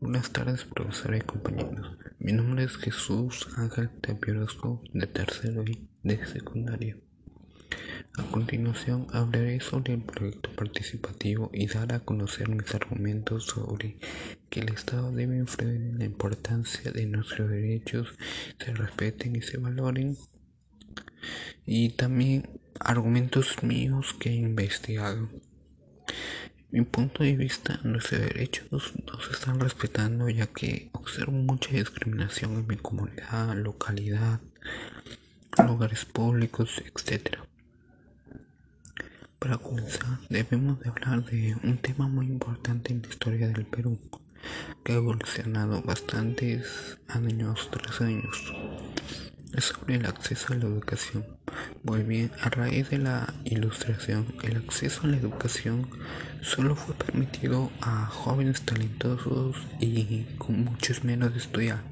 Buenas tardes, profesora y compañeros. Mi nombre es Jesús Ángel Tapiorosco, de tercero y de secundaria. A continuación, hablaré sobre el proyecto participativo y dar a conocer mis argumentos sobre que el Estado debe influir en la importancia de nuestros derechos, se respeten y se valoren. Y también argumentos míos que he investigado. Mi punto de vista, nuestros derechos no se están respetando ya que observo mucha discriminación en mi comunidad, localidad, lugares públicos, etc. Para comenzar, debemos de hablar de un tema muy importante en la historia del Perú, que ha evolucionado bastantes años tras años. Es sobre el acceso a la educación. Muy bien, a raíz de la ilustración, el acceso a la educación solo fue permitido a jóvenes talentosos y con muchos menos de estudiar.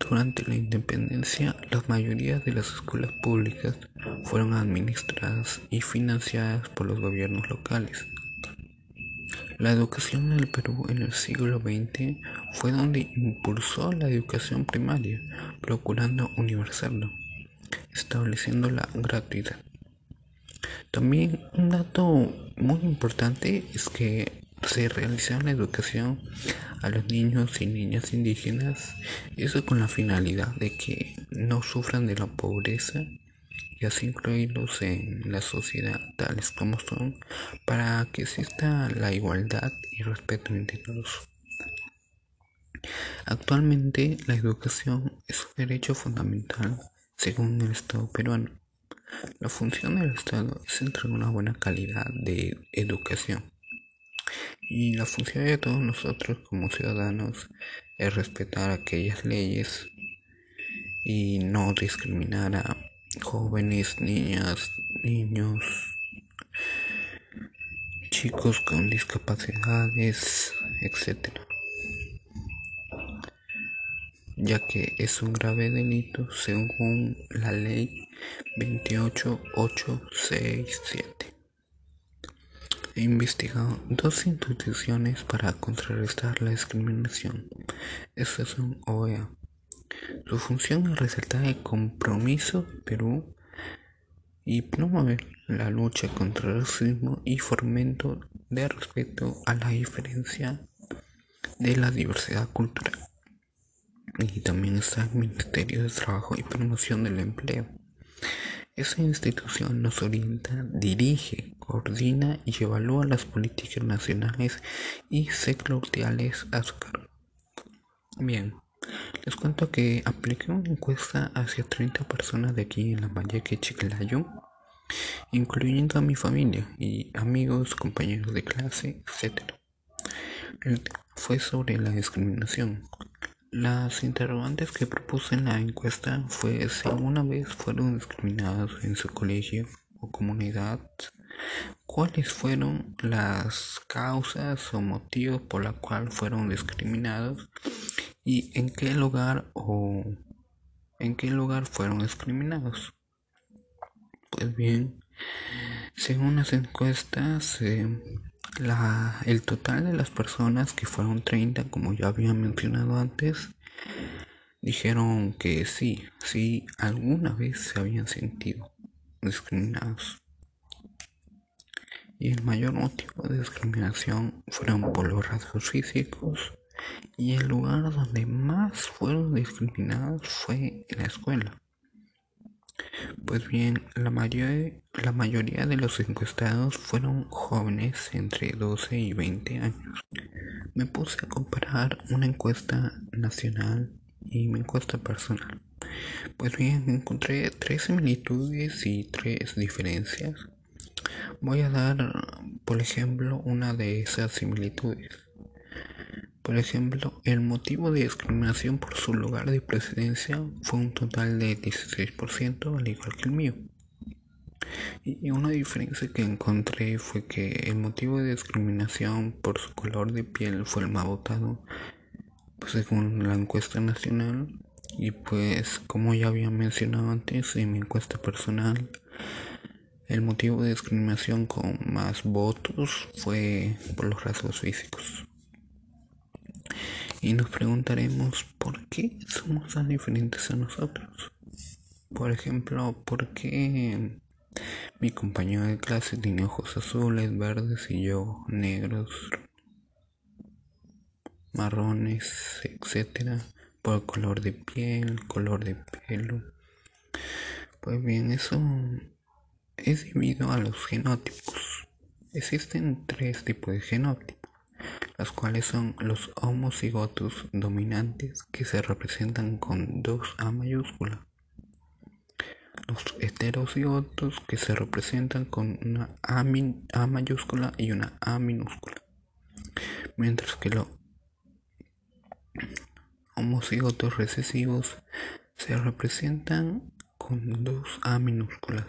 Durante la independencia, la mayoría de las escuelas públicas fueron administradas y financiadas por los gobiernos locales. La educación en el Perú en el siglo XX fue donde impulsó la educación primaria, procurando universarlo estableciendo la gratuidad. También un dato muy importante es que se realiza la educación a los niños y niñas indígenas, eso con la finalidad de que no sufran de la pobreza y así incluirlos en la sociedad tales como son para que exista la igualdad y respeto entre todos. Actualmente la educación es un derecho fundamental según el Estado peruano. La función del Estado es entregar una buena calidad de educación. Y la función de todos nosotros como ciudadanos es respetar aquellas leyes y no discriminar a jóvenes, niñas, niños, chicos con discapacidades, etc ya que es un grave delito según la ley 28867. He investigado dos instituciones para contrarrestar la discriminación. Estas son OEA. Su función es resaltar el compromiso Perú y promover la lucha contra el racismo y fomento de respeto a la diferencia de la diversidad cultural y también está el Ministerio de Trabajo y Promoción del Empleo. Esa institución nos orienta, dirige, coordina y evalúa las políticas nacionales y sectoriales a su cargo. Bien, les cuento que apliqué una encuesta hacia 30 personas de aquí en la Valle que Chiclayo, incluyendo a mi familia y amigos, compañeros de clase, etc. Fue sobre la discriminación, las interrogantes que propuse en la encuesta fue si alguna vez fueron discriminados en su colegio o comunidad, cuáles fueron las causas o motivos por la cual fueron discriminados y en qué lugar o en qué lugar fueron discriminados. Pues bien, según las encuestas, eh, la, el total de las personas que fueron 30, como ya había mencionado antes, dijeron que sí, sí, alguna vez se habían sentido discriminados. Y el mayor motivo de discriminación fueron por los rasgos físicos y el lugar donde más fueron discriminados fue en la escuela. Pues bien, la mayoría, de los encuestados fueron jóvenes entre 12 y 20 años. Me puse a comparar una encuesta nacional y mi encuesta personal. Pues bien, encontré tres similitudes y tres diferencias. Voy a dar, por ejemplo, una de esas similitudes. Por ejemplo, el motivo de discriminación por su lugar de presidencia fue un total de 16%, al igual que el mío. Y una diferencia que encontré fue que el motivo de discriminación por su color de piel fue el más votado, pues según la encuesta nacional. Y pues, como ya había mencionado antes en mi encuesta personal, el motivo de discriminación con más votos fue por los rasgos físicos. Y nos preguntaremos por qué somos tan diferentes a nosotros. Por ejemplo, ¿por qué mi compañero de clase tiene ojos azules, verdes y yo negros, marrones, etcétera? Por color de piel, color de pelo. Pues bien, eso es debido a los genótipos. Existen tres tipos de genótipos las cuales son los homocigotos dominantes que se representan con dos A mayúscula, los heterocigotos que se representan con una A, mayúscula y una A minúscula, mientras que los homocigotos recesivos se representan con dos A minúsculas.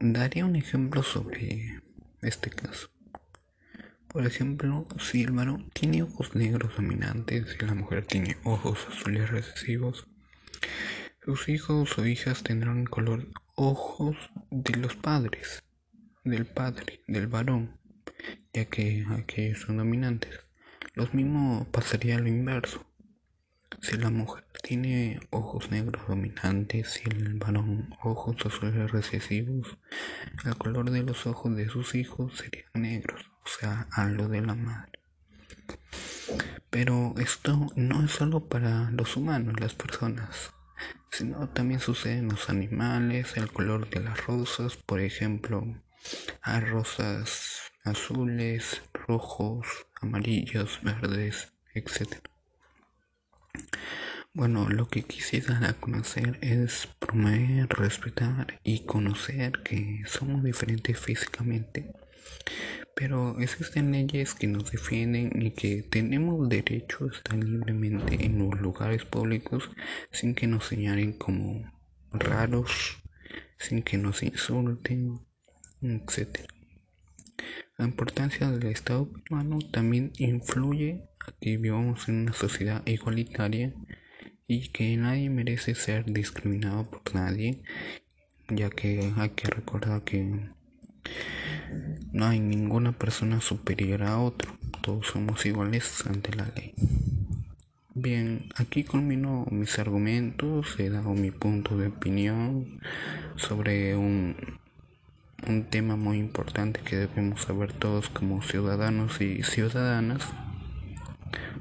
Daré un ejemplo sobre este caso. Por ejemplo, si el varón tiene ojos negros dominantes y la mujer tiene ojos azules recesivos, sus hijos o hijas tendrán color ojos de los padres, del padre, del varón, ya que aquellos son dominantes. Lo mismo pasaría lo inverso. Si la mujer tiene ojos negros dominantes y el varón ojos azules recesivos, el color de los ojos de sus hijos serían negros, o sea, a lo de la madre. Pero esto no es solo para los humanos, las personas, sino también sucede en los animales, el color de las rosas, por ejemplo, hay rosas azules, rojos, amarillos, verdes, etc. Bueno, lo que quisiera dar a conocer es promover, respetar y conocer que somos diferentes físicamente, pero existen leyes que nos defienden y que tenemos derecho a estar libremente en los lugares públicos sin que nos señalen como raros, sin que nos insulten, etc. La importancia del Estado peruano también influye a que vivamos en una sociedad igualitaria y que nadie merece ser discriminado por nadie, ya que hay que recordar que no hay ninguna persona superior a otro, todos somos iguales ante la ley. Bien, aquí culmino mis argumentos, he dado mi punto de opinión sobre un, un tema muy importante que debemos saber todos como ciudadanos y ciudadanas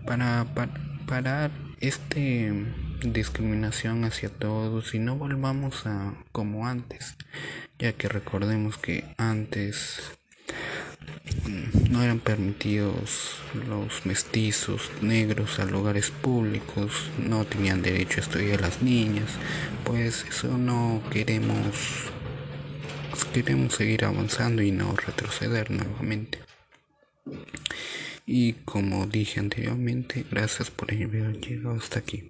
para, para parar este discriminación hacia todos y no volvamos a como antes, ya que recordemos que antes mm, no eran permitidos los mestizos negros a lugares públicos, no tenían derecho a estudiar las niñas, pues eso no queremos queremos seguir avanzando y no retroceder nuevamente. Y como dije anteriormente, gracias por haber llegado hasta aquí.